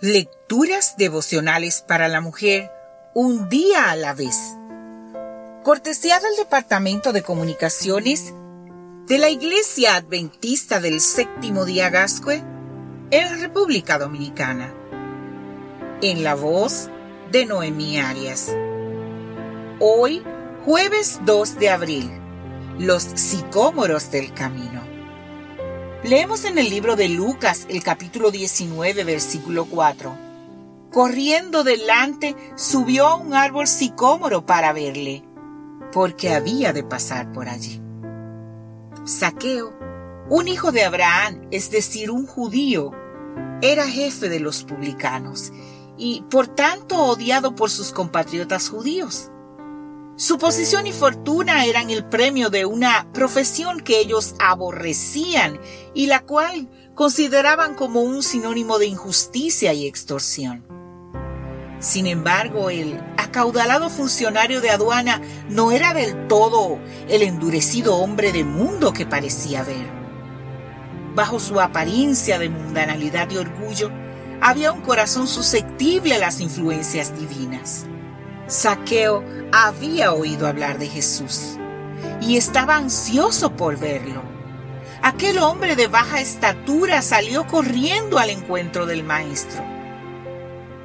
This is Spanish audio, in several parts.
Lecturas devocionales para la mujer, un día a la vez. Cortesía del Departamento de Comunicaciones de la Iglesia Adventista del Séptimo Día Gascue en República Dominicana. En la voz de Noemí Arias. Hoy, jueves 2 de abril, los sicómoros del camino. Leemos en el libro de Lucas el capítulo 19, versículo 4. Corriendo delante, subió a un árbol sicómoro para verle, porque había de pasar por allí. Saqueo, un hijo de Abraham, es decir, un judío, era jefe de los publicanos y por tanto odiado por sus compatriotas judíos. Su posición y fortuna eran el premio de una profesión que ellos aborrecían y la cual consideraban como un sinónimo de injusticia y extorsión. Sin embargo, el acaudalado funcionario de aduana no era del todo el endurecido hombre de mundo que parecía ver. Bajo su apariencia de mundanalidad y orgullo, había un corazón susceptible a las influencias divinas. Saqueo había oído hablar de Jesús y estaba ansioso por verlo. Aquel hombre de baja estatura salió corriendo al encuentro del maestro.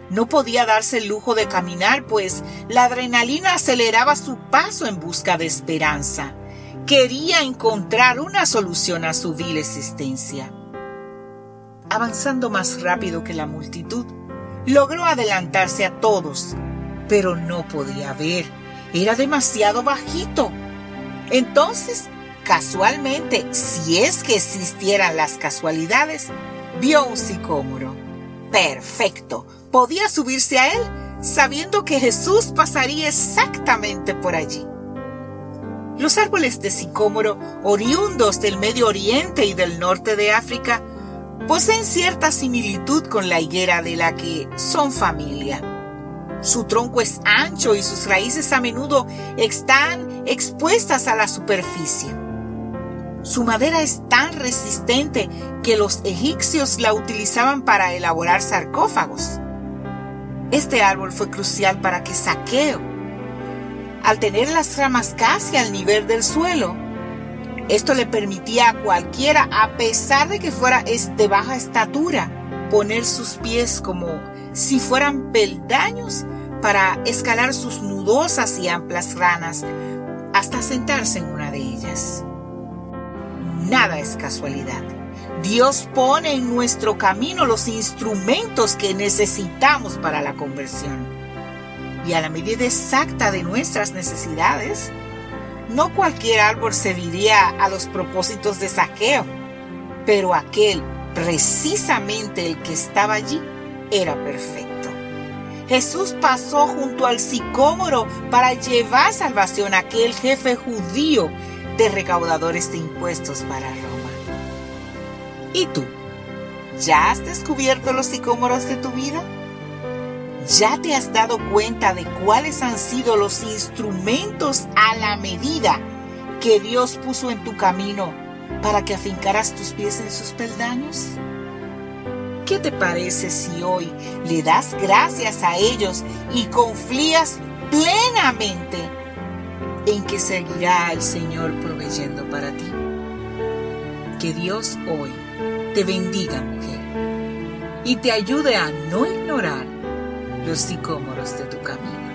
No podía darse el lujo de caminar, pues la adrenalina aceleraba su paso en busca de esperanza. Quería encontrar una solución a su vil existencia. Avanzando más rápido que la multitud, logró adelantarse a todos pero no podía ver. Era demasiado bajito. Entonces, casualmente, si es que existieran las casualidades, vio un sicómoro. Perfecto. Podía subirse a él sabiendo que Jesús pasaría exactamente por allí. Los árboles de sicómoro, oriundos del Medio Oriente y del norte de África, poseen cierta similitud con la higuera de la que son familia. Su tronco es ancho y sus raíces a menudo están expuestas a la superficie. Su madera es tan resistente que los egipcios la utilizaban para elaborar sarcófagos. Este árbol fue crucial para que Saqueo, al tener las ramas casi al nivel del suelo, esto le permitía a cualquiera, a pesar de que fuera de baja estatura, poner sus pies como si fueran peldaños para escalar sus nudosas y amplias ranas hasta sentarse en una de ellas. Nada es casualidad. Dios pone en nuestro camino los instrumentos que necesitamos para la conversión. Y a la medida exacta de nuestras necesidades, no cualquier árbol serviría a los propósitos de saqueo, pero aquel, precisamente el que estaba allí, era perfecto. Jesús pasó junto al sicómoro para llevar salvación a aquel jefe judío de recaudadores de impuestos para Roma. ¿Y tú? ¿Ya has descubierto los sicómoros de tu vida? ¿Ya te has dado cuenta de cuáles han sido los instrumentos a la medida que Dios puso en tu camino para que afincaras tus pies en sus peldaños? ¿Qué te parece si hoy le das gracias a ellos y confías plenamente en que seguirá el Señor proveyendo para ti? Que Dios hoy te bendiga, mujer, y te ayude a no ignorar los sicómoros de tu camino.